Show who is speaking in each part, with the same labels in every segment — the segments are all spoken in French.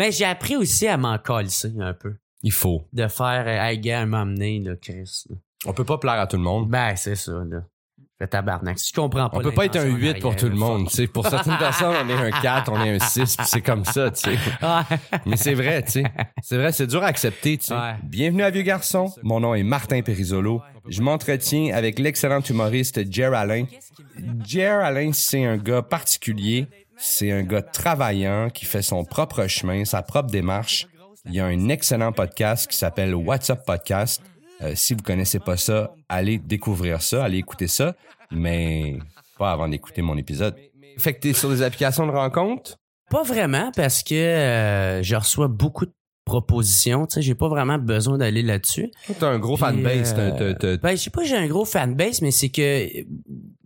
Speaker 1: Mais j'ai appris aussi à m'en un peu.
Speaker 2: Il faut.
Speaker 1: De faire, euh, hey, gars, m'emmener, là, Chris. là.
Speaker 2: On peut pas plaire à tout le monde.
Speaker 1: Ben, c'est ça, là. Fait tabarnak. Si je comprends pas.
Speaker 2: On peut pas être un
Speaker 1: l'intention
Speaker 2: 8 pour tout le monde. tu sais. Pour certaines personnes, on est un 4, on est un 6, puis c'est comme ça. tu sais. Mais c'est vrai, tu sais. C'est vrai, c'est dur à accepter, tu sais.
Speaker 1: Ouais.
Speaker 2: Bienvenue à Vieux Garçon. Mon nom est Martin Perisolo. Je m'entretiens avec l'excellent humoriste Jer Alain. Jer Alain, c'est un gars particulier. C'est un gars travaillant qui fait son propre chemin, sa propre démarche. Il y a un excellent podcast qui s'appelle What's Up Podcast. Euh, si vous connaissez pas ça, allez découvrir ça, allez écouter ça, mais pas avant d'écouter mon épisode. Fait que t'es sur des applications de rencontres?
Speaker 1: Pas vraiment parce que euh, je reçois beaucoup de propositions. Tu sais, j'ai pas vraiment besoin d'aller là-dessus.
Speaker 2: T'as un gros fanbase.
Speaker 1: euh,
Speaker 2: t'as- t'as- t'as-
Speaker 1: Ben, je sais pas, j'ai un gros fanbase, mais c'est que, tu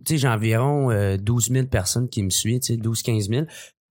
Speaker 1: sais, j'ai environ euh, 12 000 personnes qui me suivent, tu sais, 12-15 000.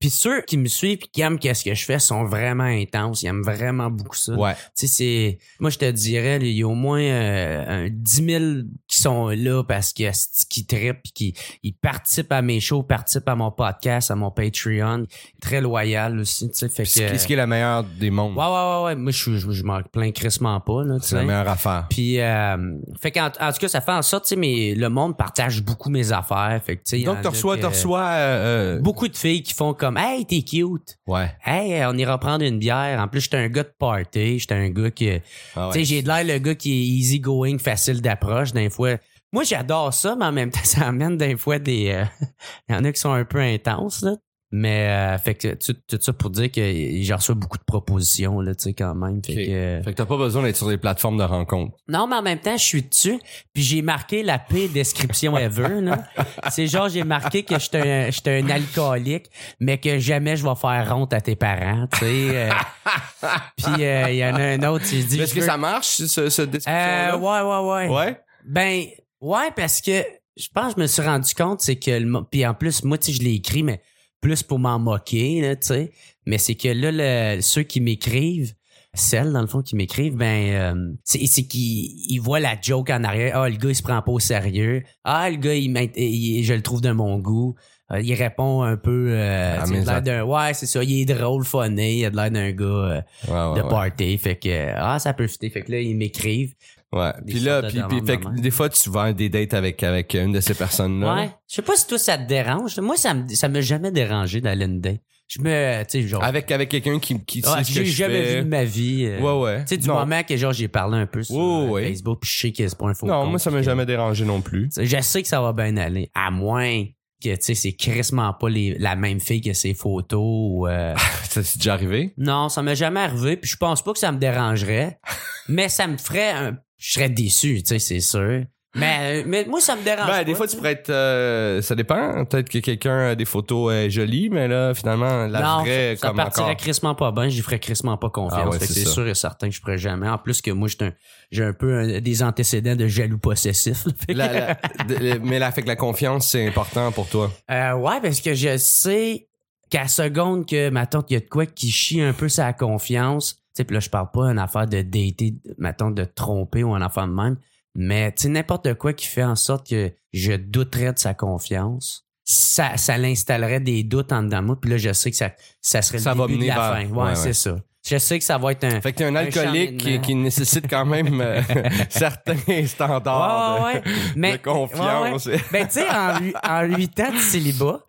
Speaker 1: Puis ceux qui me suivent et qui aiment qu'est-ce que je fais sont vraiment intenses. Ils aiment vraiment beaucoup ça.
Speaker 2: Ouais.
Speaker 1: Tu sais, c'est... Moi, je te dirais, il y a au moins euh, un 10 000 qui sont là parce que qui trippent qui ils participent à mes shows, participent à mon podcast, à mon Patreon. Très loyal aussi, tu sais. Fait
Speaker 2: Ce qui-
Speaker 1: que...
Speaker 2: ce qui est la meilleure des mondes.
Speaker 1: Ouais, ouais, ouais, ouais. Moi, je, je, je m'en plains crissement pas,
Speaker 2: C'est la meilleure affaire.
Speaker 1: Puis, euh, fait qu'en en tout cas, ça fait en sorte, tu sais, mais le monde partage beaucoup mes affaires. Fait que, tu sais, y en
Speaker 2: Donc, tu reçois,
Speaker 1: que-
Speaker 2: tu reçois, euh, euh,
Speaker 1: beaucoup de filles qui font comme, hey, t'es cute.
Speaker 2: ouais.
Speaker 1: Hey, on ira prendre une bière. En plus, j'étais un gars de party. J'étais un gars qui,
Speaker 2: Ah ouais.
Speaker 1: tu sais, j'ai de l'air le gars qui est easy going, facile d'approche. D'un fois, moi, j'adore ça, mais en même temps, ça amène des fois des, euh, il y en a qui sont un peu intenses, là. Mais, euh, fait que, tout, tout ça pour dire que j'ai reçu beaucoup de propositions, là, tu sais, quand même. Fait
Speaker 2: Ok.
Speaker 1: que,
Speaker 2: Fait que t'as pas besoin d'être sur des plateformes de rencontres.
Speaker 1: non, mais en même temps, je suis dessus, puis j'ai marqué la pire description ever. là. C'est genre, j'ai marqué que j'étais un, j'étais un alcoolique, mais que jamais je vais faire honte à tes parents, tu sais. euh. puis euh, il y en a un autre, j'ai dit...
Speaker 2: Est-ce que
Speaker 1: veux-
Speaker 2: ça marche, ce, ce
Speaker 1: Euh,
Speaker 2: description-là?
Speaker 1: ouais, ouais, ouais,
Speaker 2: ouais?
Speaker 1: Ben, ouais, parce que je pense que je me suis rendu compte, c'est que... le Puis en plus, moi, tu sais, je l'ai écrit, mais plus pour m'en moquer, tu sais. Mais c'est que là, le- ceux qui m'écrivent, celles, dans le fond, qui m'écrivent, ben, euh, c'est qu'ils ils voient la joke en arrière. Ah, le gars, il se prend pas au sérieux. Ah, le gars, il, je le trouve de mon goût. Euh, il répond un peu... Euh,
Speaker 2: Ah,
Speaker 1: il a d'un... Ouais, c'est ça. Il est drôle, funny. Il a de l'air d'un gars euh,
Speaker 2: Ouais, ouais,
Speaker 1: de
Speaker 2: ouais.
Speaker 1: party. Fait que... Ah, ça peut fitter. Fait que là, ils m'écrivent.
Speaker 2: Ouais. Puis là, puis, puis fait que des fois, tu vas à des dates avec, avec une de ces personnes-là.
Speaker 1: Ouais. Je sais pas si toi ça te dérange. Moi, ça me ça m'a jamais dérangé d'aller une date. Je me tu sais genre
Speaker 2: Avec, avec quelqu'un qui, qui
Speaker 1: Ouais,
Speaker 2: sait ce que
Speaker 1: j'ai jamais
Speaker 2: fais.
Speaker 1: vu de ma vie. euh,
Speaker 2: Ouais, ouais.
Speaker 1: Tu sais du
Speaker 2: Non.
Speaker 1: moment que genre j'ai parlé un peu sur euh,
Speaker 2: ouais.
Speaker 1: Facebook, puis je sais que c'est pas un faux
Speaker 2: Non,
Speaker 1: compte,
Speaker 2: moi, ça m'a jamais dérangé non plus.
Speaker 1: Je sais que ça va bien aller, à moins que tu sais c'est crissement pas les, la même fille que ses photos. ou, euh,
Speaker 2: Ça s'est déjà arrivé?
Speaker 1: non, ça m'est jamais arrivé, puis je pense pas que ça me dérangerait, mais ça me ferait un, je serais déçu, tu sais, c'est sûr. Mais, mais moi, ça me dérange
Speaker 2: Ben,
Speaker 1: pas.
Speaker 2: des fois, tu pourrais être. euh, ça dépend. Peut-être que quelqu'un a des photos euh, jolies, mais là, finalement, la
Speaker 1: non,
Speaker 2: vraie,
Speaker 1: ça, ça
Speaker 2: comme
Speaker 1: partirait
Speaker 2: encore.
Speaker 1: crissement pas bien, j'y ferais crissement pas confiance.
Speaker 2: Ah ouais,
Speaker 1: Fait que
Speaker 2: c'est
Speaker 1: c'est
Speaker 2: ça.
Speaker 1: sûr et certain que je ferais jamais. En plus que moi, j'ai un, j'ai un peu un- des antécédents de jaloux possessif. Fait que-
Speaker 2: La- la- de- mais là, fait que la confiance, c'est important pour toi.
Speaker 1: Euh, ouais, parce que je sais qu'à seconde que ma tante, il y a de quoi qui chie un peu sa confiance. Tu sais, puis là, je parle pas d'une affaire de dater, ma tante de tromper ou une affaire de même. Mais tu n'importe quoi qui fait en sorte que je douterais de sa confiance. Ça, ça l'installerait des doutes en dedans de moi. Puis là, je sais que ça, ça serait
Speaker 2: Ça
Speaker 1: le
Speaker 2: va
Speaker 1: début de la
Speaker 2: vers-
Speaker 1: fin. Ouais,
Speaker 2: ouais, ouais.
Speaker 1: c'est ça. Je sais que ça va être un.
Speaker 2: Fait que t'es un alcoolique qui, qui nécessite quand même euh, certains standards
Speaker 1: Ouais,
Speaker 2: de,
Speaker 1: ouais. Mais,
Speaker 2: de confiance.
Speaker 1: Ben, tu sais, en, en huit ans de célibat,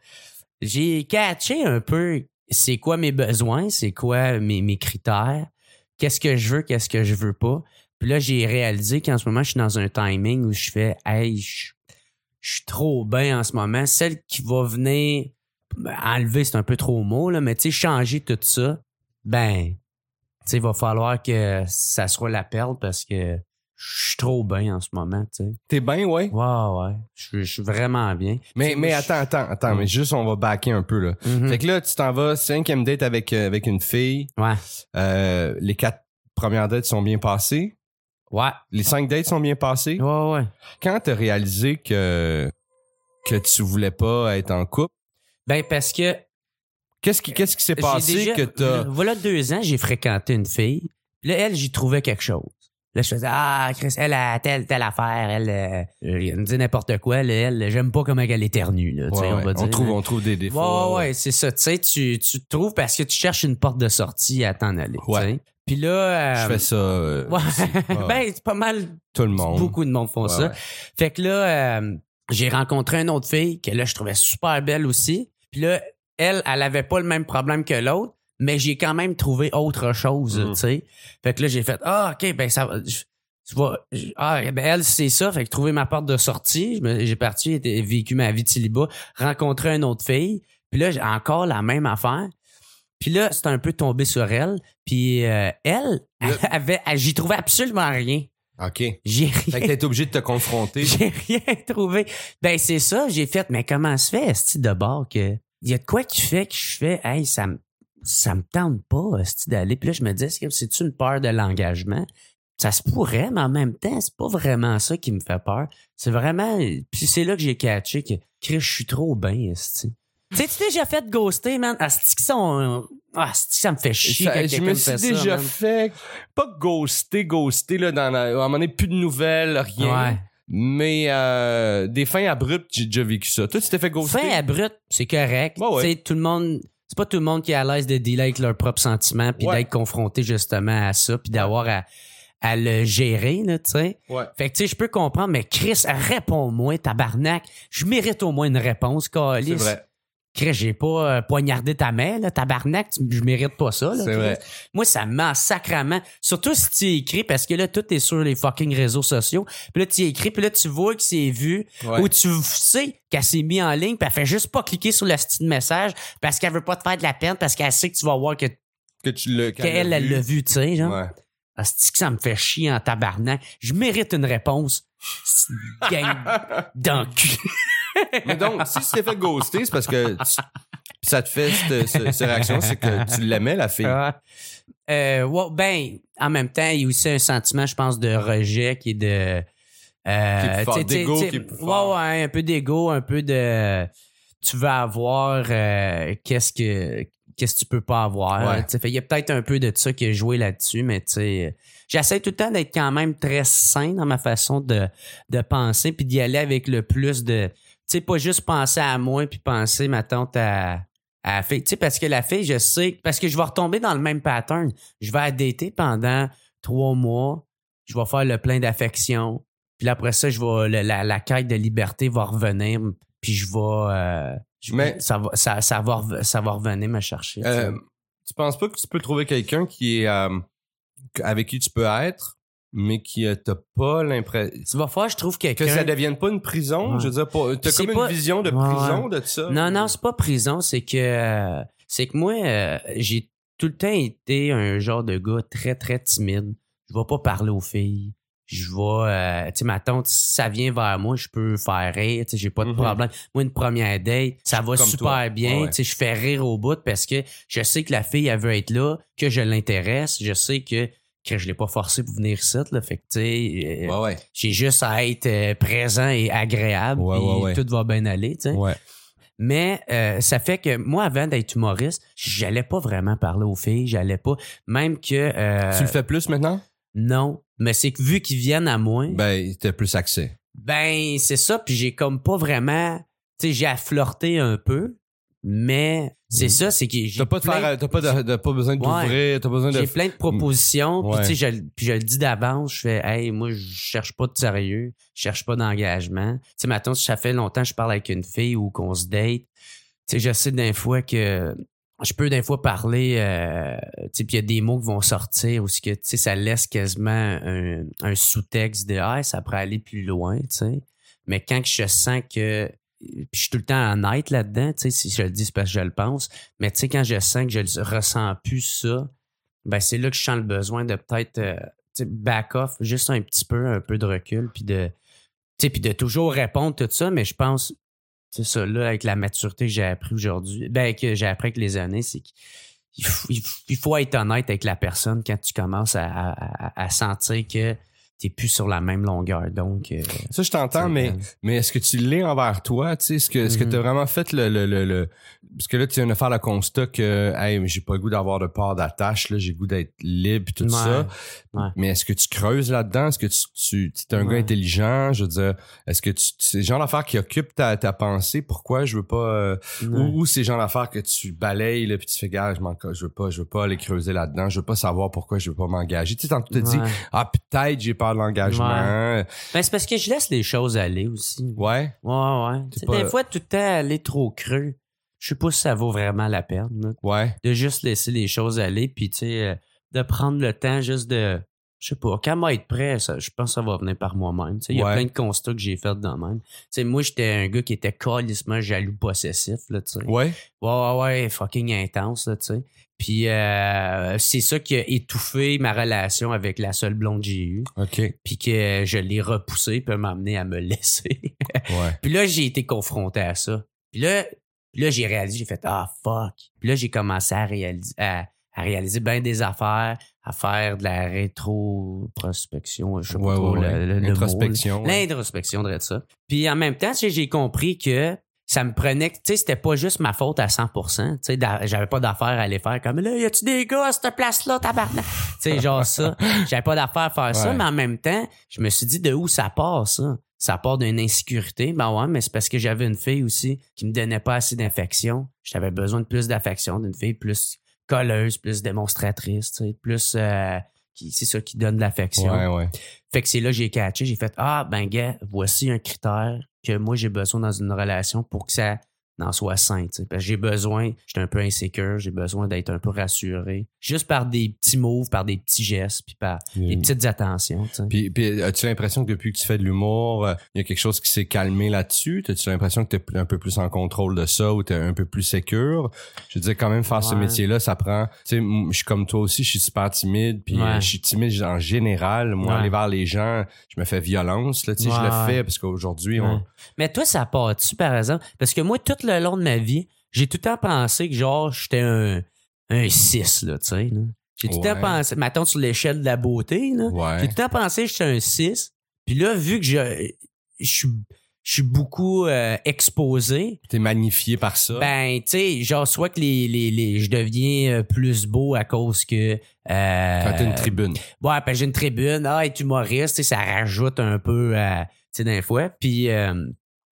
Speaker 1: j'ai catché un peu c'est quoi mes besoins, c'est quoi mes, mes critères, qu'est-ce que je veux, qu'est-ce que je veux pas. Puis là, j'ai réalisé qu'en ce moment, je suis dans un timing où je fais, hey, je, je suis trop bien en ce moment. Celle qui va venir enlever, c'est un peu trop mot, là, mais tu sais, changer tout ça, ben, tu sais, il va falloir que ça soit la perle parce que je suis trop bien en ce moment, tu sais.
Speaker 2: T'es bien, ouais?
Speaker 1: Ouais, ouais. Je suis- vraiment bien.
Speaker 2: Mais, mais attends, attends, attends.
Speaker 1: Mm.
Speaker 2: Mais juste, on va backer un peu, là.
Speaker 1: Mhm.
Speaker 2: Fait que là, tu t'en vas, cinquième date avec, euh, avec une fille.
Speaker 1: Ouais.
Speaker 2: Euh, les quatre premières dates sont bien passées.
Speaker 1: Ouais.
Speaker 2: Les cinq dates sont bien passées.
Speaker 1: Ouais, ouais.
Speaker 2: Quand t'as réalisé que, que tu voulais pas être en couple,
Speaker 1: Ben, parce que.
Speaker 2: qu'est-ce qui, qu'est-ce qui s'est passé
Speaker 1: déjà-
Speaker 2: que t'as...
Speaker 1: Voilà deux ans, j'ai fréquenté une fille. Là, elle, j'y trouvais quelque chose. Là, je faisais, ah, Chris, elle a telle, telle affaire, elle, euh, elle me dit n'importe quoi, elle, elle, j'aime pas comment elle éternue, là,
Speaker 2: Ouais,
Speaker 1: on va
Speaker 2: trouve,
Speaker 1: là.
Speaker 2: on trouve des défauts.
Speaker 1: ouais, ouais, c'est ça. Tu sais, tu, tu te trouves parce que tu cherches une porte de sortie à t'en aller.
Speaker 2: Ouais.
Speaker 1: Puis là. euh,
Speaker 2: Je fais ça. euh,
Speaker 1: ben, c'est pas mal.
Speaker 2: tout le monde.
Speaker 1: Beaucoup de monde font ça. Fait que là, j'ai rencontré une autre fille que là, je trouvais super belle aussi. Puis là, elle, elle avait pas le même problème que l'autre, mais j'ai quand même trouvé autre chose,
Speaker 2: Mm.
Speaker 1: tu sais. Fait que là, j'ai fait, ah, OK, ben ça va. tu vois, ah, ben elle, c'est ça. Fait que trouver ma porte de sortie, j'ai parti, été- vécu ma vie de célibat, rencontré une autre fille. Puis là, j'ai encore la même affaire. Puis là, c'est un peu tombé sur elle. Puis euh, elle, elle
Speaker 2: Le-
Speaker 1: avait, j'y trouvais absolument rien.
Speaker 2: OK.
Speaker 1: J'ai
Speaker 2: Fait que
Speaker 1: rien,
Speaker 2: t'es obligé de te confronter.
Speaker 1: j'ai rien trouvé. Ben c'est ça, j'ai fait. Mais comment se fait, ce de bord que il y a de quoi qui fait que je fais, hey, ça me ça me tente pas, d'aller. Puis là, je me dis, est-ce que c'est une peur de l'engagement? Ça se pourrait, mais en même temps, c'est pas vraiment ça qui me fait peur. C'est vraiment. Puis c'est là que j'ai catché que, Chris, je suis trop bien, esti. Tu sais, tu t'es déjà fait ghoster, man? Asti ah, asti que ça me fait chier
Speaker 2: Ça- je me suis
Speaker 1: fait
Speaker 2: déjà fait, pas ghoster, ghoster, là, dans la, à un moment donné, plus de nouvelles, rien.
Speaker 1: Ouais.
Speaker 2: Mais euh, des fins abruptes, j'ai déjà vécu ça. Toi, tu t'es fait ghoster?
Speaker 1: Fin abrupt, c'est correct.
Speaker 2: Ouais, ouais.
Speaker 1: Tu sais, tout le monde, c'est pas tout le monde qui est à l'aise de dealer avec leurs propres sentiments puis
Speaker 2: Ouais.
Speaker 1: d'être confronté justement à ça puis d'avoir à, à le gérer, là, tu sais.
Speaker 2: Ouais.
Speaker 1: Fait que, tu sais, je peux comprendre, mais Chris, réponds-moi, tabarnak. Je mérite au moins une réponse,
Speaker 2: C'est
Speaker 1: Calis.
Speaker 2: vrai.
Speaker 1: J'ai pas euh, poignardé ta mère, là, tabarnak, tu- je mérite pas ça, là.
Speaker 2: Vrai.
Speaker 1: Moi, ça me ment sacrament. Surtout si tu écris, parce que là, tout est sur les fucking réseaux sociaux. Puis là, tu écris, puis là, tu vois que c'est vu.
Speaker 2: Ouais.
Speaker 1: Ou tu sais qu'elle s'est mise en ligne, puis elle fait juste pas cliquer sur le style message parce qu'elle veut pas te faire de la peine, parce qu'elle sait que tu vas voir que
Speaker 2: Que tu l'as.
Speaker 1: qu'elle, elle l'a vu, tu sais, genre.
Speaker 2: Ouais.
Speaker 1: Ah, c'est que ça me fait chier en tabarnak. Je mérite une réponse. C'est une Gang d'enculés.
Speaker 2: Mais donc, si tu t'es fait ghoster, c'est parce que tu- ça te fait cette, ce- cette réaction, c'est que tu l'aimais, la fille.
Speaker 1: Ah. Euh, ben, en même temps, il y a aussi un sentiment, je pense, de rejet qui est de. Euh,
Speaker 2: Qui est d'ego qui est plus
Speaker 1: ouais,
Speaker 2: fort.
Speaker 1: ouais, un peu d'ego, un peu de. Tu veux avoir euh, qu'est-ce que qu'est-ce que tu peux pas avoir.
Speaker 2: Ouais.
Speaker 1: Fait, il y a peut-être un peu de ça qui est joué là-dessus, mais tu sais, j'essaie tout le temps d'être quand même très sain dans ma façon de, de penser, puis d'y aller avec le plus de. Tu sais, pas juste penser à moi, puis penser, ma tante, à, à la fille. Tu sais, parce que la fille, je sais, parce que je vais retomber dans le même pattern. Je vais la dater pendant trois mois, je vais faire le plein d'affection, puis après ça, je vais, le- la, la quête de liberté va revenir, puis je vais. euh, je-
Speaker 2: Mais-
Speaker 1: ça, va, ça, ça, va, ça va revenir me chercher.
Speaker 2: Euh, tu penses pas que tu peux trouver quelqu'un qui est euh, avec qui tu peux être, mais qui euh, t'a pas l'impression
Speaker 1: tu vas faire, je trouve,
Speaker 2: que
Speaker 1: quelqu'un.
Speaker 2: ça devienne pas une prison.
Speaker 1: Ouais.
Speaker 2: Je veux dire, pas- t'as comme
Speaker 1: pas-
Speaker 2: une vision de
Speaker 1: Ouais,
Speaker 2: prison de ça?
Speaker 1: Non, non, c'est pas prison, c'est que euh, c'est que moi, euh, j'ai tout le temps été un genre de gars très, très timide. Je vais pas parler aux filles. Je vais, euh, tu sais, ma tante, si ça vient vers moi, je peux faire rire, tu sais, j'ai pas de
Speaker 2: Mhm.
Speaker 1: problème. Moi, une première date, ça va
Speaker 2: Comme
Speaker 1: super
Speaker 2: toi.
Speaker 1: bien,
Speaker 2: Ouais, ouais.
Speaker 1: tu sais, je fais rire au bout parce que je sais que la fille, elle veut être là, que je l'intéresse, je sais que, que je l'ai pas forcé pour venir ici, là, fait que, tu sais, euh,
Speaker 2: Ouais, ouais.
Speaker 1: j'ai juste à être euh, présent et agréable,
Speaker 2: ouais.
Speaker 1: tout va bien aller, tu sais. Mais euh, ça fait que moi, avant d'être humoriste, j'allais pas vraiment parler aux filles. J'allais pas. Même que. euh,
Speaker 2: Tu le fais plus maintenant?
Speaker 1: Non. Mais c'est que vu qu'ils viennent à moi, ben,
Speaker 2: Ben, t'as plus accès.
Speaker 1: c'est ça. Puis j'ai comme pas vraiment. Tu sais, j'ai à flirter un peu. Mais c'est
Speaker 2: Mhm.
Speaker 1: ça, c'est que j'ai
Speaker 2: T'as pas, de
Speaker 1: plein-
Speaker 2: faire, t'as pas, de, de- pas besoin d'ouvrir, t'as pas besoin de.
Speaker 1: j'ai plein de propositions, puis
Speaker 2: Ouais.
Speaker 1: tu sais, je, puis je le dis d'avance, je fais, hey, moi, je cherche pas de sérieux, je cherche pas d'engagement. Tu sais, maintenant, si ça fait longtemps que je parle avec une fille ou qu'on se date, tu sais, je sais d'un fois que je peux d'un fois parler, euh, tu sais, puis il y a des mots qui vont sortir ou ce que, tu sais, ça laisse quasiment un, un sous-texte de, ah, ça pourrait aller plus loin, tu sais. Mais quand je sens que puis je suis tout le temps honnête là-dedans, tu sais, si je le dis, c'est parce que je le pense. Mais tu sais, quand je sens que je le ressens plus ça, ben c'est là que je sens le besoin de peut-être euh, back off, juste un petit peu, un peu de recul, puis de, puis de toujours répondre tout ça. Mais je pense, c'est ça, là, avec la maturité que j'ai appris aujourd'hui, ben que j'ai appris avec les années, c'est qu'il faut, être honnête avec la personne quand tu commences à sentir que t'es plus sur la même longueur. Donc, euh,
Speaker 2: Ça, je t'entends, mais, mais est-ce que tu l'es envers toi? Tu sais, est-ce que, est-ce que
Speaker 1: Mhm.
Speaker 2: t'as vraiment fait le, le, le, le- Parce que là, tu viens de faire le constat que, hey, mais j'ai pas le goût d'avoir de part d'attache, là, j'ai le goût d'être libre, tout
Speaker 1: Ouais.
Speaker 2: ça.
Speaker 1: Ouais.
Speaker 2: Mais est-ce que tu creuses là-dedans? Est-ce que tu, tu, es un gars intelligent? Je veux dire, est-ce que tu, c'est le genre d'affaires qui occupe ta, ta pensée? Pourquoi je veux pas, euh, ou, ou c'est le genre d'affaires que tu balayes, là, puis tu fais, gars, je, m'en- je veux pas, je veux pas aller creuser là-dedans, je veux pas savoir pourquoi je veux pas m'engager. Tu sais, tantôt, tu te dis,
Speaker 1: Ouais.
Speaker 2: ah, peut-être j'ai de l'engagement.
Speaker 1: Ben, c'est parce que je laisse les choses aller aussi.
Speaker 2: Ouais.
Speaker 1: Ouais, ouais.
Speaker 2: Pas-
Speaker 1: Des fois, tout le temps aller trop creux. Je sais pas si ça vaut vraiment la peine. là.
Speaker 2: Ouais.
Speaker 1: de juste laisser les choses aller, puis tu sais, euh, de prendre le temps juste de. Je sais pas, quand moi être prêt, ça, je pense que ça va venir par moi-même. Il y a
Speaker 2: Ouais.
Speaker 1: plein de constats que j'ai fait dans même. Moi, j'étais un gars qui était calissement jaloux possessif, là, tu sais.
Speaker 2: Ouais.
Speaker 1: Ouais, ouais, ouais, fucking intense, là, tu sais. Puis euh, c'est ça qui a étouffé ma relation avec la seule blonde que j'ai eue.
Speaker 2: OK.
Speaker 1: Puis que je l'ai repoussé, puis m'a amené à me laisser.
Speaker 2: Ouais.
Speaker 1: Puis là, j'ai été confronté à ça. Puis là, puis là j'ai réalisé, j'ai fait Ah fuck. Puis là, j'ai commencé à réaliser, à, à réaliser bien des affaires, à faire de la rétroprospection, je sais pas
Speaker 2: Ouais,
Speaker 1: trop
Speaker 2: ouais,
Speaker 1: le, le- le mot, là.
Speaker 2: Introspection. ouais.
Speaker 1: L'introspection de ça. Puis en même temps, j'ai compris que ça me prenait, tu sais, c'était pas juste ma faute à 100%. Tu sais, j'avais pas d'affaires à aller faire comme là, y a-tu des gars à cette place-là, tabarnak? tu sais, genre ça. J'avais pas d'affaires à faire ça, mais en même temps, je me suis dit de où ça part, ça? Ça part d'une insécurité. Ben ouais, mais c'est parce que j'avais une fille aussi qui me donnait pas assez d'affection. J'avais besoin de plus d'affection, d'une fille plus colleuse, plus démonstratrice, tu sais, plus euh, qui c'est ça qui donne de l'affection.
Speaker 2: Ouais, ouais.
Speaker 1: Fait que c'est là que j'ai catché, j'ai fait ah ben gars, voici un critère que moi j'ai besoin dans une relation pour que ça en soit sain. Parce que j'ai besoin, j'étais un peu insécure, j'ai besoin d'être un peu rassuré, juste par des petits moves, par des petits gestes, puis par des petites attentions.
Speaker 2: Puis, puis as-tu l'impression que depuis que tu fais de l'humour, euh, il y a quelque chose qui s'est calmé là-dessus? As-tu l'impression que tu es un peu plus en contrôle de ça ou tu es un peu plus sécure? Je veux dire, quand même, faire ce métier-là, ça prend... Tu sais, je suis comme toi aussi, je suis super timide, puis
Speaker 1: Ouais.
Speaker 2: euh, je suis timide en général. Moi,
Speaker 1: Ouais.
Speaker 2: aller vers les gens, je me fais violence, là, tu sais, je le fais parce qu'aujourd'hui, on...
Speaker 1: Mais toi, ça part-tu, par exemple? Parce que moi, tout le long de ma vie, j'ai tout le temps pensé que, genre, j'étais un, un 6, là, tu sais. là. J'ai tout le temps pensé, mettons, sur l'échelle de la beauté, là. J'ai tout le temps pensé que j'étais un 6. Puis là, vu que je, je suis je suis beaucoup euh, exposé,
Speaker 2: T'es magnifié par ça.
Speaker 1: ben, tu sais, genre, soit que les, les, les, je deviens euh, plus beau à cause que... Euh,
Speaker 2: quand t'as une tribune.
Speaker 1: Ouais, ben, j'ai une tribune, ah, être humoriste, ça rajoute un peu, euh, tu sais, d'un fois. Puis...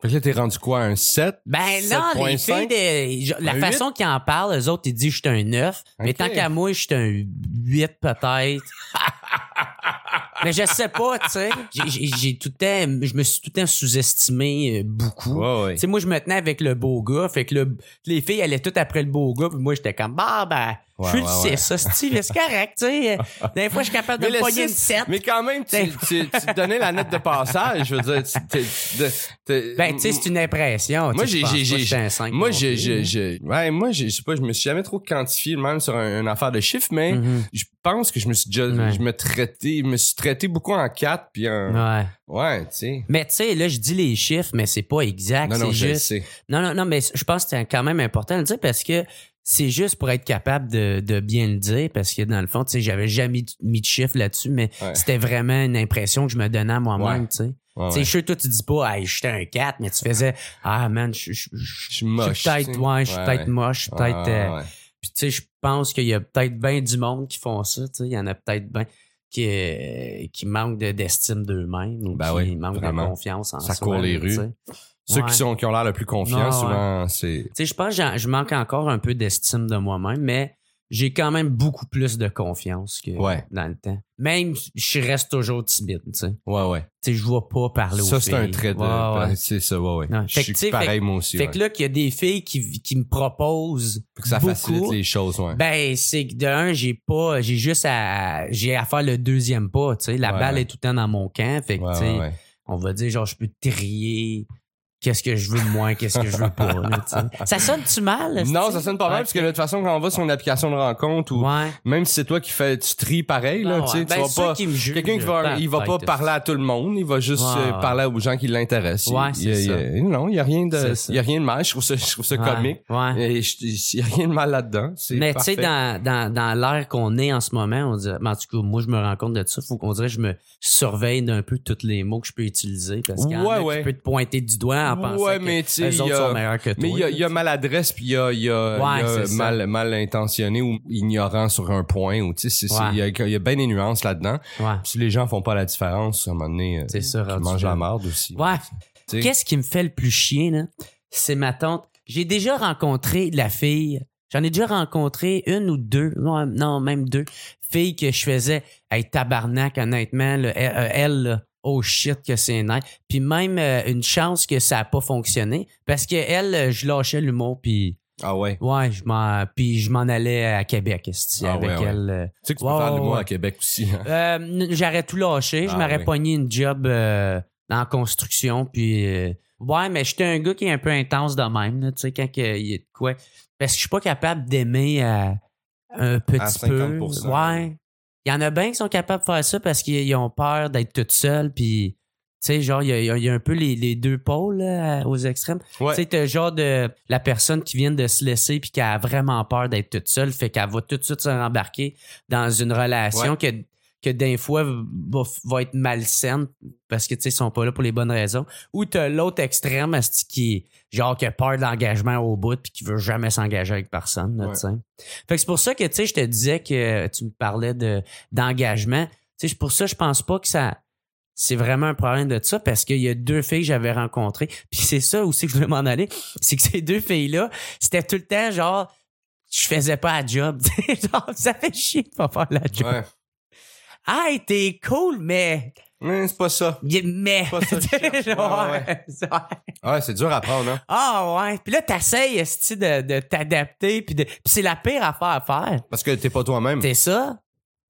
Speaker 2: Fait que là, t'es rendu quoi, un 7?
Speaker 1: ben là, les
Speaker 2: 7.5?
Speaker 1: filles, de, la
Speaker 2: Un
Speaker 1: façon qu'ils en parlent, eux autres, ils disent que je suis un 9. Mais
Speaker 2: Ok.
Speaker 1: tant qu'à moi, je suis un 8 peut-être. mais je sais pas, tu sais. J'ai tout le temps, je me suis tout le temps sous-estimé euh, beaucoup.
Speaker 2: Ouais, ouais.
Speaker 1: Tu sais, moi, je me tenais avec le beau gars. Fait que le- les filles allaient toutes après le beau gars. Puis moi, j'étais comme, bah, ben,
Speaker 2: Ouais,
Speaker 1: je suis
Speaker 2: ouais,
Speaker 1: le
Speaker 2: ouais.
Speaker 1: 6, ça, style, c'est correct, tu sais. Des fois, je suis capable de me
Speaker 2: le
Speaker 1: pogner une
Speaker 2: six-
Speaker 1: 7.
Speaker 2: Mais quand même, tu, tu, donnais la note de passage. Je veux dire, tu, t'es- de- t'es-
Speaker 1: Ben, tu sais, c'est une impression.
Speaker 2: Moi, j'ai, j'ai, j'ai,
Speaker 1: un 5
Speaker 2: moi, j'ai, j'ai, ouais, moi, je sais pas, je me suis jamais trop quantifié, même sur un- une affaire de chiffres, mais
Speaker 1: Mhm.
Speaker 2: je pense que je me suis déjà,
Speaker 1: Ouais.
Speaker 2: je me traitais, je me suis traité beaucoup en 4 puis en,
Speaker 1: Ouais.
Speaker 2: ouais, tu sais.
Speaker 1: Mais tu sais, là, je dis les chiffres, mais c'est pas exact.
Speaker 2: Non, non,
Speaker 1: c'est
Speaker 2: je
Speaker 1: juste.
Speaker 2: sais.
Speaker 1: Non, non, non, mais je pense que c'est quand même important de le dire parce que c'est juste pour être capable de, de bien le dire parce que dans le fond, tu sais, j'avais jamais mis de chiffre là-dessus, mais
Speaker 2: Ouais.
Speaker 1: c'était vraiment une impression que je me donnais à moi-même,
Speaker 2: Ouais.
Speaker 1: tu sais.
Speaker 2: Ouais,
Speaker 1: Tu sais, je suis toi, tu dis pas, hey, j'étais un 4, mais tu faisais, ah, man, je je- je-
Speaker 2: Je suis
Speaker 1: je
Speaker 2: moche.
Speaker 1: suis peut-être, ouais, je suis peut-être moche, je suis peut-être. euh. Puis, tu sais, je pense qu'il y a peut-être bien du monde qui font ça, tu sais. Il y en a peut-être bien qui, euh, qui manquent de- d'estime d'eux-mêmes ou
Speaker 2: Ben
Speaker 1: qui
Speaker 2: oui,
Speaker 1: manquent
Speaker 2: vraiment.
Speaker 1: de confiance en
Speaker 2: Ça
Speaker 1: soi.
Speaker 2: court les rues. Ceux
Speaker 1: Ouais.
Speaker 2: qui sont, qui ont l'air le plus confiants, souvent, c'est,
Speaker 1: Tu sais, je pense que je manque encore un peu d'estime de moi-même, mais j'ai quand même beaucoup plus de confiance que
Speaker 2: Ouais.
Speaker 1: dans le temps. Même, je reste toujours timide, tu sais.
Speaker 2: ouais, ouais.
Speaker 1: Tu sais, je vois pas parler aux
Speaker 2: Ça, c'est un
Speaker 1: filles.
Speaker 2: trait de,
Speaker 1: Ouais, ouais.
Speaker 2: c'est ça, ouais, ouais. Je suis pareil,
Speaker 1: fait-
Speaker 2: moi aussi,
Speaker 1: Fait que là, qu'il y a des filles qui, qui me proposent
Speaker 2: que ça
Speaker 1: beaucoup,
Speaker 2: facilite les choses, ouais.
Speaker 1: Ben, c'est que de un, j'ai pas, j'ai juste à, j'ai à faire le deuxième pas, tu sais. La balle est tout le temps dans mon camp, fait que, tu sais, on va dire, genre, je peux trier qu'est-ce que je veux moins, qu'est-ce que je veux pas. là, tu sais. ça sonne-tu mal?
Speaker 2: Non, ça sonne pas mal, parce que de toute façon, quand on va sur une application de rencontre ou
Speaker 1: Ouais.
Speaker 2: même si c'est toi qui fais, tu tries pareil, là,
Speaker 1: Ah
Speaker 2: tu sais,
Speaker 1: ouais.
Speaker 2: tu
Speaker 1: Ben,
Speaker 2: vas pas,
Speaker 1: qui me jugent,
Speaker 2: quelqu'un qui va,
Speaker 1: ben,
Speaker 2: il va pas
Speaker 1: peut-être.
Speaker 2: parler à tout le monde, il va juste
Speaker 1: Ouais,
Speaker 2: euh,
Speaker 1: ouais.
Speaker 2: parler aux gens qui l'intéressent.
Speaker 1: Ouais, c'est
Speaker 2: il
Speaker 1: ça.
Speaker 2: non, il y a rien de, il y a rien de mal, je trouve ça, je trouve ça
Speaker 1: Ouais,
Speaker 2: comique.
Speaker 1: Ouais.
Speaker 2: Et je- il y a rien de mal là-dedans.
Speaker 1: Mais tu sais, dans, dans, dans l'ère qu'on est en ce moment, on dirait, mais en tout cas, moi, je me rends compte de ça. Faut qu'on dirait que je me surveille d'un peu tous les mots que je peux utiliser. Parce qu'il y en a qui peut te pointer du doigt
Speaker 2: Ouais,
Speaker 1: que
Speaker 2: mais tu sais,
Speaker 1: les
Speaker 2: il y
Speaker 1: autres
Speaker 2: a-
Speaker 1: sont meilleurs que toi.
Speaker 2: Mais il y a, il y a maladresse puis il y a, il y a,
Speaker 1: Ouais,
Speaker 2: il y a
Speaker 1: c'est ça.
Speaker 2: mal, mal intentionné ou ignorant sur un point ou tu sais, c'est- c'est-
Speaker 1: Ouais.
Speaker 2: il y a, il y a bien des nuances là-dedans. Si les gens font pas la différence, à un moment donné, euh, ils mangent la marde aussi.
Speaker 1: Ouais. Qu'est-ce qui me fait le plus chier, là? C'est ma tante. J'ai déjà rencontré la fille. J'en ai déjà rencontré une ou deux. Non, même deux. Filles que je faisais. Hey, tabarnak, honnêtement, là, euh, elle, là, oh shit, que c'est nice. Puis même euh, une chance que ça a pas fonctionné. Parce que elle, euh, je lâchais l'humour, puis
Speaker 2: Ah ouais?
Speaker 1: ouais, je m'en, puis je m'en allais à Québec,
Speaker 2: Ah
Speaker 1: avec
Speaker 2: ouais, ouais.
Speaker 1: elle. euh.
Speaker 2: Tu sais que tu peux
Speaker 1: Ouais,
Speaker 2: faire l'humour à Québec aussi. hein?
Speaker 1: Euh, j'aurais tout lâché. Je
Speaker 2: Ah,
Speaker 1: m'aurais pogné une job euh, en construction. Puis, ouais, mais j'étais un gars qui est un peu intense de même. Tu sais, quand il y a de quoi. Parce que je suis pas capable d'aimer un petit
Speaker 2: À
Speaker 1: peu.
Speaker 2: 50%.
Speaker 1: Ouais. Il y en a bien qui sont capables de faire ça parce qu'ils ils ont peur d'être tout seuls. Puis, tu sais, genre, il y y a- il y a un peu les, les deux pôles là, aux extrêmes.
Speaker 2: Ouais.
Speaker 1: Tu sais, t'as genre de la personne qui vient de se laisser puis qui a vraiment peur d'être toute seule, fait qu'elle va tout de suite se rembarquer dans une relation que, que d'un fois va, va être malsaine parce que tu sais, ils sont pas là pour les bonnes raisons. Ou t'as l'autre extrême, qui genre qui a peur de l'engagement au bout puis qui veut jamais s'engager avec personne. là,
Speaker 2: Ouais.
Speaker 1: Fait que c'est pour ça que tu sais, je te disais que tu me parlais de d'engagement. Tu sais, pour ça je pense pas que ça c'est vraiment un problème de ça parce qu'il y a deux filles que j'avais rencontrées. Puis c'est ça aussi que je voulais m'en aller. C'est que ces deux filles-là, c'était tout le temps genre, je faisais pas la job. genre, ça fait chier de pas faire la job.
Speaker 2: Ouais.
Speaker 1: Hey, t'es cool, mais.
Speaker 2: Mais c'est pas ça.
Speaker 1: Mais.
Speaker 2: Pas ça, Ouais, ouais. c'est dur à prendre, hein.
Speaker 1: Ah ouais. Puis là, t'essayes de, de t'adapter. Puis, de... puis c'est la pire affaire à faire.
Speaker 2: Parce que t'es pas toi-même.
Speaker 1: C'est ça.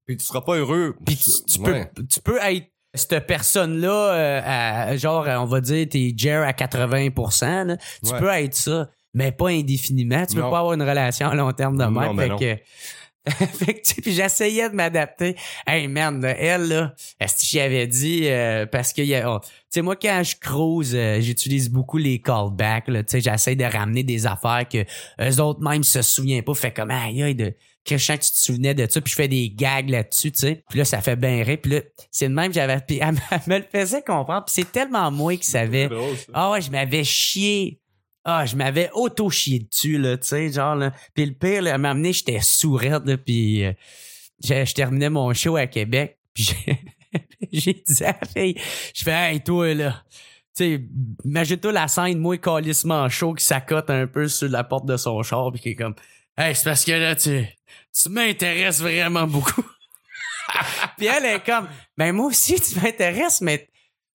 Speaker 2: Puis tu seras pas heureux.
Speaker 1: Puis tu, tu
Speaker 2: Ouais.
Speaker 1: peux, tu peux être cette personne-là, euh, à- genre, on va dire, t'es Jer à 80%. là. Tu
Speaker 2: Ouais.
Speaker 1: peux être ça, mais pas indéfiniment. Tu peux pas avoir une relation à long terme de même.
Speaker 2: ben
Speaker 1: fait
Speaker 2: non.
Speaker 1: que, fait que, puis j'essayais de m'adapter. Hey, man, elle, là, est-ce que j'y avais dit, euh, parce que, oh, tu sais, moi, quand je cruise, euh, j'utilise beaucoup les callbacks, là, tu sais, j'essaie de ramener des affaires que eux autres même se souviennent pas. Fait comme, aïe, aïe, de, que je sens que tu te souvenais de ça, puis je fais des gags là-dessus, tu sais. Puis là, ça fait bien rire. Puis là, c'est de même, j'avais... Puis elle, me- le faisait comprendre. Puis c'est tellement moi qui savais. Ah ouais, je m'avais chié. Ah, je m'avais auto-chié dessus, là, tu sais, genre, là. Puis le pire, là, elle m'a amené, j'étais sourette, là, puis euh, je terminais mon show à Québec, puis j'ai- dit à la je fais, hey, toi, là, tu sais, imagine-toi la scène, moi, calissement chaud, qui s'accote un peu sur la porte de son char, puis qui est comme, hey, c'est parce que là, tu, tu m'intéresses vraiment beaucoup. puis elle est comme, ben moi aussi, tu m'intéresses, mais, tu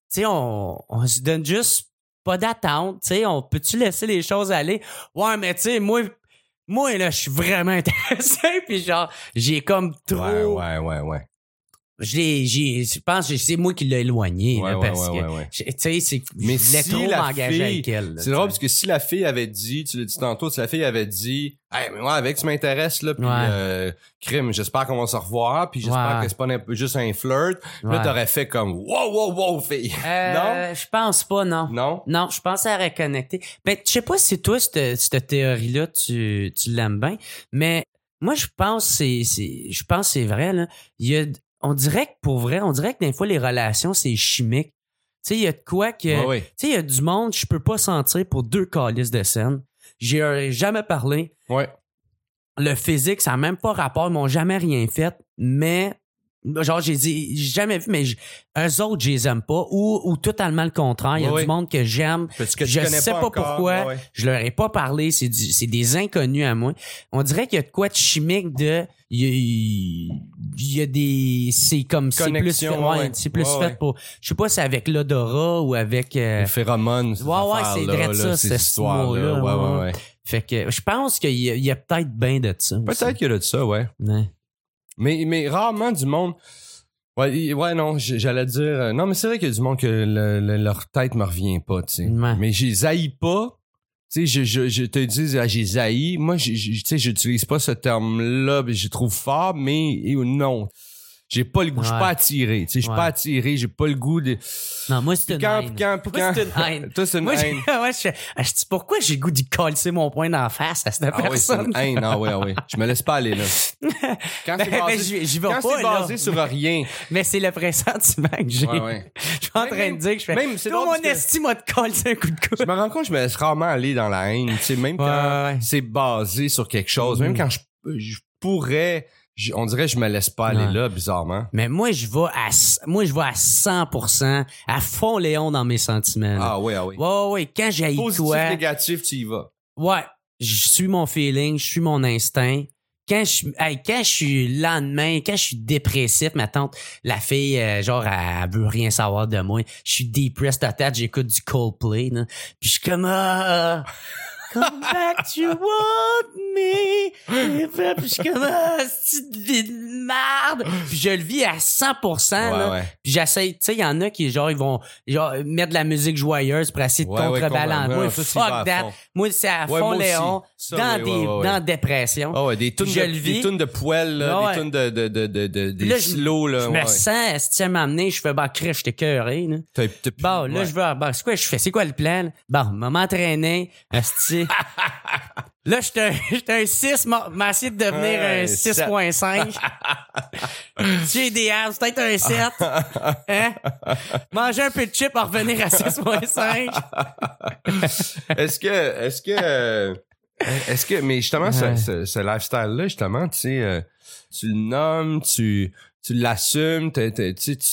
Speaker 1: sais, on, on se donne juste pas d'attente, tu sais, on peut-tu laisser les choses aller? Ouais, mais tu sais, moi, moi, là, je suis vraiment intéressé, puis genre, j'ai comme trop...
Speaker 2: Ouais, ouais, ouais, ouais.
Speaker 1: J'ai, j'ai, je pense que c'est moi qui l'ai éloigné,
Speaker 2: Ouais,
Speaker 1: là,
Speaker 2: ouais,
Speaker 1: parce
Speaker 2: ouais,
Speaker 1: que,
Speaker 2: ouais, ouais.
Speaker 1: j'ai- tu sais, c'est,
Speaker 2: Mais
Speaker 1: je voulais
Speaker 2: si
Speaker 1: trop
Speaker 2: la
Speaker 1: m'engager
Speaker 2: fille-
Speaker 1: avec elle. là,
Speaker 2: C'est drôle
Speaker 1: tu
Speaker 2: parce que si la fille avait dit, tu l'as dit tantôt, si la fille avait dit, hey, mais moi, avec, tu m'intéresses, là, puis
Speaker 1: Ouais.
Speaker 2: euh, crime, j'espère qu'on va se revoir, puis j'espère
Speaker 1: Ouais.
Speaker 2: que c'est pas juste un flirt.
Speaker 1: sais.
Speaker 2: Là,
Speaker 1: Ouais.
Speaker 2: t'aurais fait comme, wow, wow, wow, fille.
Speaker 1: Euh, je pense pas, non.
Speaker 2: non?
Speaker 1: Non, je pense à reconnecter. Ben, je sais pas si toi, cette, cette théorie-là, tu, tu l'aimes bien, mais moi, je pense que c'est, c'est, je pense que c'est vrai, là. Il y a, on dirait que pour vrai, on dirait que des fois, les relations, c'est chimique. Tu sais, il y a de quoi que, tu sais, il y a du monde, je peux pas sentir pour deux calices de scène. J'ai euh, jamais parlé.
Speaker 2: Ouais.
Speaker 1: Le physique, ça n'a même pas rapport, ils m'ont jamais rien fait, mais genre j'ai dit j'ai jamais vu mais j- eux autres je les aime pas ou, ou totalement le contraire il y a du monde que j'aime
Speaker 2: que
Speaker 1: je sais pas,
Speaker 2: encore.
Speaker 1: pourquoi je leur ai pas parlé c'est des inconnus à moi on dirait qu'il y a de quoi de chimique de il y a, il y a des c'est comme c'est plus fait,
Speaker 2: Connexion,
Speaker 1: ouais,
Speaker 2: ouais.
Speaker 1: c'est plus
Speaker 2: Ouais,
Speaker 1: fait pour je sais pas si c'est avec l'odorat ou avec euh,
Speaker 2: Les phéromones,
Speaker 1: Ouais, ouais, c'est vrai ça,
Speaker 2: ces
Speaker 1: ce
Speaker 2: histoires-là.
Speaker 1: mot-là,
Speaker 2: Ouais, ouais,
Speaker 1: ouais. fait que je pense qu'il y a, a peut-être bien de ça.
Speaker 2: Peut-être qu'il y a de ça, ouais.
Speaker 1: Ouais.
Speaker 2: Mais, mais rarement du monde. Ouais, ouais, non, j'allais dire. euh, non, mais c'est vrai qu'il y a du monde que le- le- leur tête me revient pas, tu sais.
Speaker 1: Ouais.
Speaker 2: Mais j'ai haïs pas. Tu sais, je, je, je te dis, ah, j'ai haï. Moi, tu sais, j'utilise pas ce terme-là, mais je trouve fort, mais non. J'ai pas le goût, je suis pas attiré. Tu sais, je suis pas attiré, j'ai pas le goût de.
Speaker 1: Non, moi, c'est une
Speaker 2: Quand,
Speaker 1: haine.
Speaker 2: quand,
Speaker 1: Moi,
Speaker 2: quand.
Speaker 1: c'est une haine.
Speaker 2: Toi, c'est une
Speaker 1: Moi,
Speaker 2: haine.
Speaker 1: ouais, je, ah, je dis pourquoi j'ai le goût d'y coller mon poing dans la face à cette
Speaker 2: Ah oui, c'est
Speaker 1: personne?
Speaker 2: une haine. Ah oui, ah oui. Je me laisse pas aller, là. Quand c'est
Speaker 1: Ben, ben,
Speaker 2: basé, quand
Speaker 1: pas,
Speaker 2: c'est basé sur rien.
Speaker 1: Mais c'est le pressentiment que j'ai.
Speaker 2: Ouais, ouais.
Speaker 1: Je suis en
Speaker 2: Même-
Speaker 1: train de dire que je fais.
Speaker 2: même, c'est drôle
Speaker 1: mon
Speaker 2: que-
Speaker 1: estime m'a te coller un coup de coude.
Speaker 2: Je me rends compte que je me laisse rarement aller dans la haine. Tu sais, même quand c'est basé sur quelque chose, même quand je, je pourrais, je- on dirait que je me laisse pas aller là, bizarrement.
Speaker 1: Mais moi, je vais à, moi, je vais à 100%, à fond Léon dans mes sentiments. là.
Speaker 2: Ah oui, ah oui.
Speaker 1: Ouais, ouais, ouais. Quand j'ai
Speaker 2: Positif,
Speaker 1: toi,
Speaker 2: négatif, tu y vas.
Speaker 1: ouais, je suis mon feeling, je suis mon instinct. Quand je, hey, quand je suis le lendemain, quand je suis dépressif, ma tante, la fille, euh, genre, elle, elle veut rien savoir de moi. Je suis depressed tête, j'écoute du Coldplay, là. Puis je suis comme, ah, come back to want me. Et puis je suis comme, ah, vie de merde. Puis je le vis à 100%, là.
Speaker 2: Ouais.
Speaker 1: Puis j'essaie, tu sais, il y en a qui, genre, ils vont genre, mettre de la musique joyeuse pour essayer de
Speaker 2: Ouais,
Speaker 1: contrebalancer. Moi, fuck that. Moi, c'est à fond. Léon,
Speaker 2: Ça,
Speaker 1: dans des, dans dépression.
Speaker 2: Ouais, des tunes
Speaker 1: Je
Speaker 2: de,
Speaker 1: le vis.
Speaker 2: des tunes de poêle, là, des tunes de, de, de, de, de- des
Speaker 1: Là,
Speaker 2: slow, là.
Speaker 1: je me sens, si tu m'amener, je fais, bah, crèche, j'étais cœuré, là. Bon, là, je veux, bon, c'est quoi je fais? C'est quoi le plan? Bon, m'entraîner, Là, j'étais un, j'étais un 6, m'a m'a essayé de devenir un 6.5. J'ai des abs, peut-être un 7. Hein? Manger un peu de chip, en revenir à 6.5.
Speaker 2: est-ce que, est-ce que, euh, est-ce que, mais justement, ce,
Speaker 1: Ouais.
Speaker 2: ce, ce lifestyle-là, justement, tu sais, euh, tu le nommes, tu, tu l'assumes, tu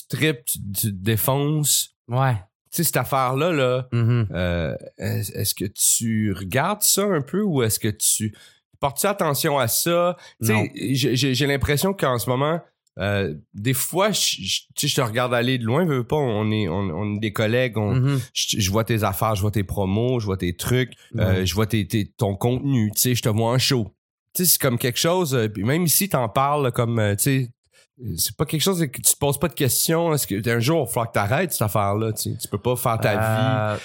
Speaker 2: tripes, tu, tu te défonces.
Speaker 1: Ouais.
Speaker 2: Sais, cette affaire-là, là,
Speaker 1: Mhm.
Speaker 2: euh, est- est-ce que tu regardes ça un peu ou est-ce que tu portes-tu attention à ça? J'ai- l'impression qu'en ce moment, euh, des fois, je, je- te regarde aller de loin, veux pas, on est, on, on est des collègues, on,
Speaker 1: Mhm.
Speaker 2: je, je vois tes affaires, je vois tes promos, je vois tes trucs, euh, je vois tes, tes- ton contenu, tu sais, je te vois en show. Tu sais, c'est comme quelque chose, puis même ici, t'en parles comme, tu sais, c'est pas quelque chose que tu te poses pas de questions. Est-ce que un jour, il va falloir que t'arrêtes cette affaire-là, tu sais? Tu peux pas faire ta vie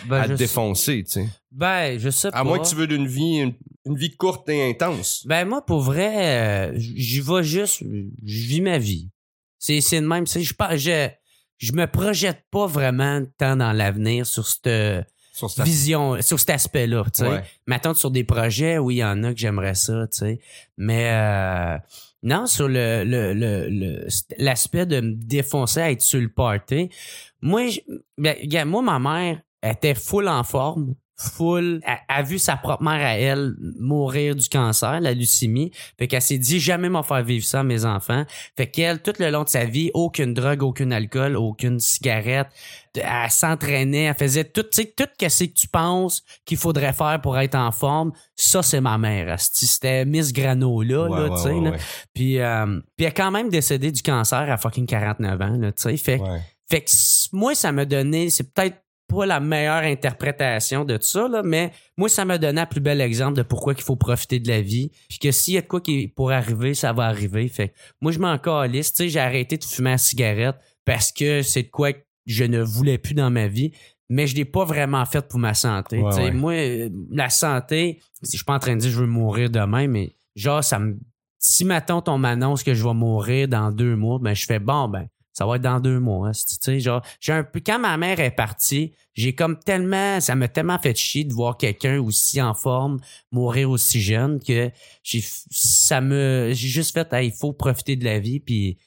Speaker 1: Euh, ben,
Speaker 2: à te défoncer, tu sais.
Speaker 1: Ben, je sais pas.
Speaker 2: À moins que tu veux d'une vie, une, une vie courte et intense.
Speaker 1: Ben moi, pour vrai, euh, j'y vais juste, je vis ma vie. C'est c'est le même. c'est- Je je je me projette pas vraiment tant dans l'avenir sur cette
Speaker 2: Sur cette
Speaker 1: vision, sur cet aspect-là. Tu sais,
Speaker 2: Ouais.
Speaker 1: M'attendre sur des projets, oui, il y en a que j'aimerais ça, tu sais. Mais euh, non, sur le le le- l'aspect de me défoncer à être sur le party. Moi, je- ben, moi, ma mère était full en forme, full, a, a vu sa propre mère à elle mourir du cancer, la leucémie. Fait qu'elle s'est dit jamais m'en faire vivre ça à mes enfants. Fait qu'elle, tout le long de sa vie, aucune drogue, aucun alcool, aucune cigarette. Elle s'entraînait, elle faisait tout, tu sais, tout ce que tu penses qu'il faudrait faire pour être en forme. Ça, c'est ma mère. C'était Miss Granola,
Speaker 2: Ouais,
Speaker 1: là,
Speaker 2: ouais,
Speaker 1: tu sais.
Speaker 2: ouais.
Speaker 1: Puis, euh, puis elle est quand même décédée du cancer à fucking 49 ans, là, tu sais. Fait, fait que moi, ça m'a donné, c'est peut-être pas la meilleure interprétation de tout ça, là, mais moi, ça m'a donné un plus bel exemple de pourquoi il faut profiter de la vie. Puis que s'il y a de quoi qui pour arriver, ça va arriver. Fait que moi, je m'en calisse. Tu sais, j'ai arrêté de fumer la cigarette parce que c'est de quoi que je ne voulais plus dans ma vie. Mais je l'ai pas vraiment fait pour ma santé.
Speaker 2: Ouais, ouais.
Speaker 1: Moi, la santé, je suis pas en train de dire que je veux mourir demain, mais genre, ça me. Si maintenant on m'annonce que je vais mourir dans deux mois, ben je fais bon ben ça va être dans deux mois. hein, tu sais, genre, j'ai un peu quand ma mère est partie, j'ai comme tellement, ça m'a tellement fait chier de voir quelqu'un aussi en forme mourir aussi jeune que j'ai, ça me, j'ai juste fait, Hey, il faut profiter de la vie puis.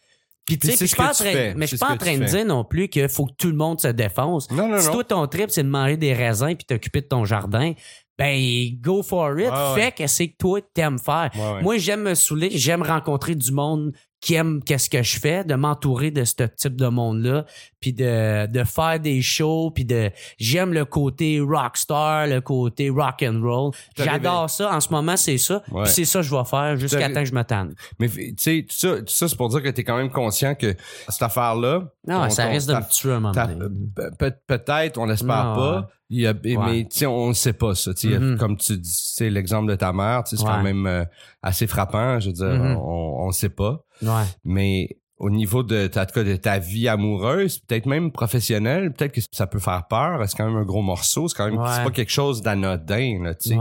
Speaker 1: Puis, tu sais, je
Speaker 2: ce
Speaker 1: suis pas en
Speaker 2: que tu
Speaker 1: train,
Speaker 2: fais.
Speaker 1: mais je suis pas en train de
Speaker 2: fais.
Speaker 1: dire non plus qu'il faut que tout le monde se défonce.
Speaker 2: Non, non,
Speaker 1: si
Speaker 2: non.
Speaker 1: toi, ton trip, c'est de manger des raisins puis t'occuper de ton jardin, ben, go for it.
Speaker 2: Ouais, ouais.
Speaker 1: Fais que c'est que toi, t'aimes faire.
Speaker 2: Ouais.
Speaker 1: Moi, j'aime me saouler, j'aime rencontrer du monde qui qu'est-ce que je fais, de m'entourer de ce type de monde-là, puis de, de faire des shows, puis de j'aime le côté rockstar, le côté rock and roll. J'adore ça. En ce moment, c'est ça.
Speaker 2: Ouais.
Speaker 1: Puis c'est ça que je vais faire jusqu'à temps que je me tanne.
Speaker 2: Mais tu sais, tout ça, tout ça c'est pour dire que tu es quand même conscient que cette affaire-là.
Speaker 1: Non,
Speaker 2: ton-
Speaker 1: ça
Speaker 2: ton-
Speaker 1: risque de me tuer un moment donné.
Speaker 2: pe- peut- Peut-être, on l'espère
Speaker 1: Non,
Speaker 2: pas. Il y a, mais tu sais, on ne sait pas ça. tu sais.
Speaker 1: Mhm.
Speaker 2: Comme tu dis, c'est l'exemple de ta mère, c'est quand même euh, assez frappant. Je veux dire,
Speaker 1: Mhm.
Speaker 2: on ne sait pas.
Speaker 1: Ouais.
Speaker 2: Mais au niveau de ta, de ta vie amoureuse, peut-être même professionnelle, peut-être que ça peut faire peur. C'est quand même un gros morceau. C'est quand même c'est pas quelque chose d'anodin. Là, tu sais.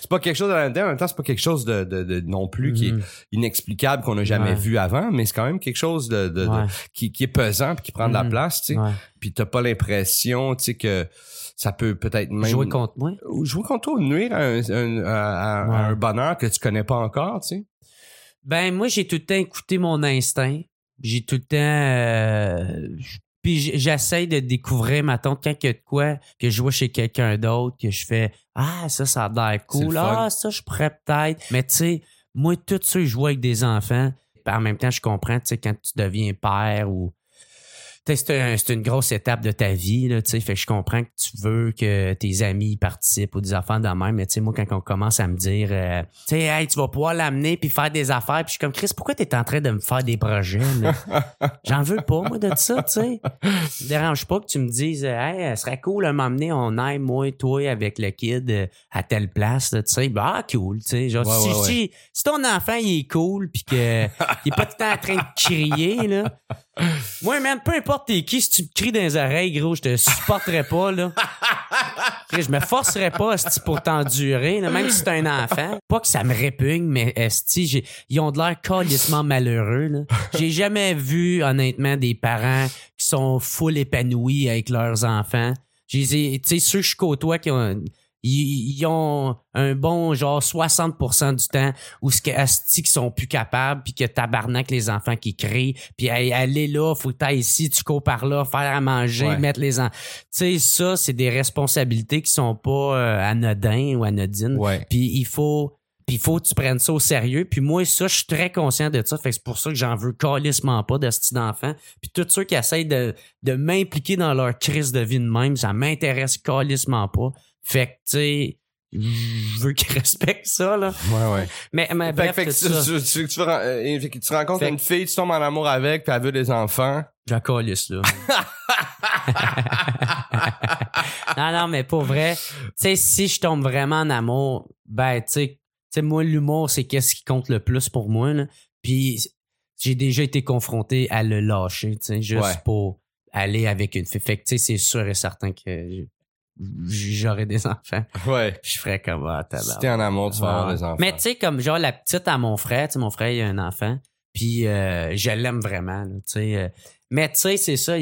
Speaker 2: C'est pas quelque chose d'anodin. En même temps, c'est pas quelque chose de, de, de non plus qui est mm-hmm. inexplicable qu'on n'a jamais vu avant, mais c'est quand même quelque chose de, de, qui, qui est pesant puis qui prend de la mm-hmm. place. Tu sais. Puis t'as pas l'impression, tu sais que ça peut peut-être même
Speaker 1: jouer contre moi,
Speaker 2: jouer contre toi, nuire à un, à, un bonheur que tu connais pas encore, tu sais.
Speaker 1: Ben moi j'ai tout le temps écouté mon instinct j'ai tout le temps. Euh, puis j'essaie de découvrir, ma tante, quand il y a de quoi que je vois chez quelqu'un d'autre, que je fais Ah, ça, ça a l'air cool. Ah, ça, je pourrais peut-être. Mais tu sais, moi, tout ça, je vois avec des enfants. en même temps, je comprends, tu sais, quand tu deviens père ou c'est une grosse étape de ta vie, là, fait que je comprends que tu veux que tes amis participent ou des affaires de même, mais tu sais, moi, quand on commence à me dire, euh, tu sais, hey, tu vas pouvoir l'amener puis faire des affaires, puis je suis comme, Chris, pourquoi tu es en train de me faire des projets, J'en veux pas, moi, de ça, tu sais. me dérange pas que tu me dises, hey, ce serait cool de m'emmener, on aille, moi, toi, avec le kid euh, à telle place, tu sais. Bah, cool, tu sais. Genre, si, Si, ton enfant, il est cool puis qu'il est pas tout le temps en train de crier, là, moi, même, peu importe t'es qui, si tu me cries dans les oreilles, gros, je te supporterais pas, là. je me forcerais pas, esti, pour t'endurer, même si c'est un enfant. Pas que ça me répugne, mais esti, ils ont de l'air calissement malheureux, là. J'ai jamais vu, honnêtement, des parents qui sont full épanouis avec leurs enfants. J'ai, tu sais, ceux que je côtoie qui ont, ils, ont un bon genre 60% du temps où ce que Asti qui sont plus capables puis que tabarnak les enfants qui crient puis aller là faut que ici tu cours par là faire à manger mettre les enfants tu sais ça c'est des responsabilités qui sont pas euh, anodins ou anodines puis il faut puis il faut que tu prennes ça au sérieux. Puis moi, ça, je suis très conscient de ça. Fait que c'est pour ça que j'en veux calissement pas de ce type d'enfant. Puis tous ceux qui essayent de, de m'impliquer dans leur crise de vie de même, ça m'intéresse calissement pas. Fait que, tu sais, je veux qu'ils respectent ça, là.
Speaker 2: Ouais, ouais.
Speaker 1: Mais, mais bref, fait, que tu,
Speaker 2: tu, tu, euh, tu, rencontres une fille, tu tombes en amour avec, puis elle veut des enfants.
Speaker 1: Calisse, là. non, non, mais pour vrai, tu sais, si je tombe vraiment en amour, ben, tu sais, moi, l'humour, c'est qu'est-ce qui compte le plus pour moi, là. Puis, j'ai déjà été confronté à le lâcher, tu sais, juste pour aller avec une fille. Fait que, tu sais, c'est sûr et certain que j'aurais des enfants.
Speaker 2: Ouais.
Speaker 1: Je ferais comme ah,
Speaker 2: Si t'es en amour, tu vas avoir des enfants.
Speaker 1: Mais tu sais, comme genre la petite à mon frère, tu sais, mon frère, il a un enfant. Puis euh, je l'aime vraiment, tu sais. Euh. mais tu sais, c'est ça,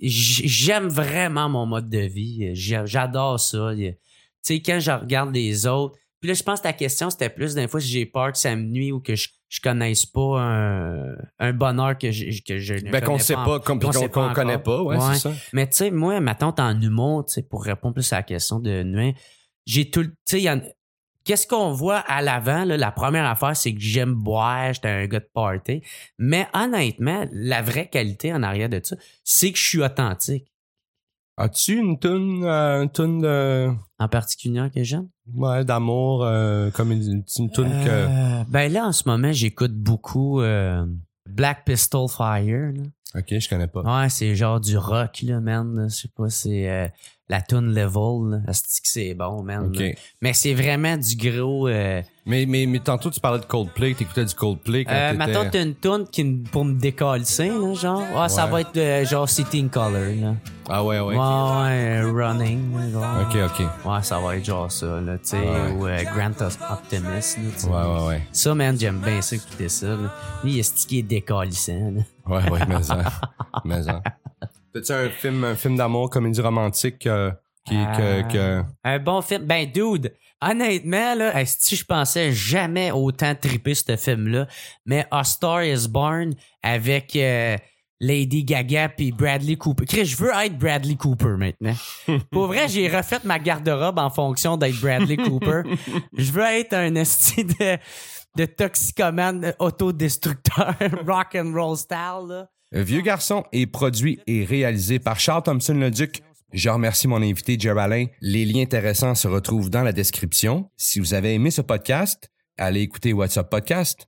Speaker 1: j'aime vraiment mon mode de vie. J'adore ça. Tu sais, quand je regarde les autres, puis là, je pense que ta question, c'était plus d'un fois si j'ai peur que ça me nuit ou que je, je connaisse pas un, un bonheur que je, que je
Speaker 2: ne ben, qu'on sait pas, qu'on qu'on connaît pas, ouais, c'est ça.
Speaker 1: Mais tu sais, moi, ma tante en humour, tu sais, pour répondre plus à la question de nuit, j'ai tout, tu sais, Qu'est-ce qu'on voit à l'avant? La première affaire, c'est que j'aime boire, j'étais un gars de party. Mais honnêtement, la vraie qualité en arrière de ça, c'est que je suis authentique.
Speaker 2: As-tu une tune, euh, une tune de...
Speaker 1: En particulier que j'aime?
Speaker 2: Ouais, d'amour, euh, comme une, une tune que...
Speaker 1: Euh, ben là, en ce moment, j'écoute beaucoup Black Pistol Fire. Là.
Speaker 2: Ok, je connais pas.
Speaker 1: Ouais, c'est genre du rock, là, man. Je sais pas, c'est la tune level. C'est que c'est bon, man. Mais c'est vraiment du gros. Euh,
Speaker 2: mais, mais, mais tantôt, tu parlais de Coldplay. T'écoutais du Coldplay quand euh,
Speaker 1: Maintenant, t'as une tune qui, pour me décoller, là, genre. Ah, ça va être euh, genre City in Color, là.
Speaker 2: Ah ouais, ouais.
Speaker 1: Ouais, ouais, Running, genre.
Speaker 2: Ok, ok.
Speaker 1: Ouais, ça va être genre ça, là, tu sais. Ou euh, Grand Optimist, là,
Speaker 2: Ouais, ouais, ouais.
Speaker 1: Ça, man, j'aime bien ça, écouter ça, là. Lui, il est stické décalissant, là.
Speaker 2: Ouais, ouais, mais ça. mais ça. T'as-tu un film, un film d'amour, comédie romantique euh, qui, que, que...
Speaker 1: Un bon film. Ben, dude, honnêtement, là, si je pensais jamais autant triper ce film-là, mais A Star is Born avec euh, Lady Gaga puis Bradley Cooper. Chris, je veux être Bradley Cooper maintenant. Pour vrai, j'ai refait ma garde-robe en fonction d'être Bradley Cooper. Je veux être un esti de, de toxicomane autodestructeur rock and roll style, là.
Speaker 2: Vieux garçon est produit et réalisé par Charles Thompson le Duc. Je remercie mon invité Geraldin. Les liens intéressants se retrouvent dans la description. Si vous avez aimé ce podcast, allez écouter WhatsApp Podcast.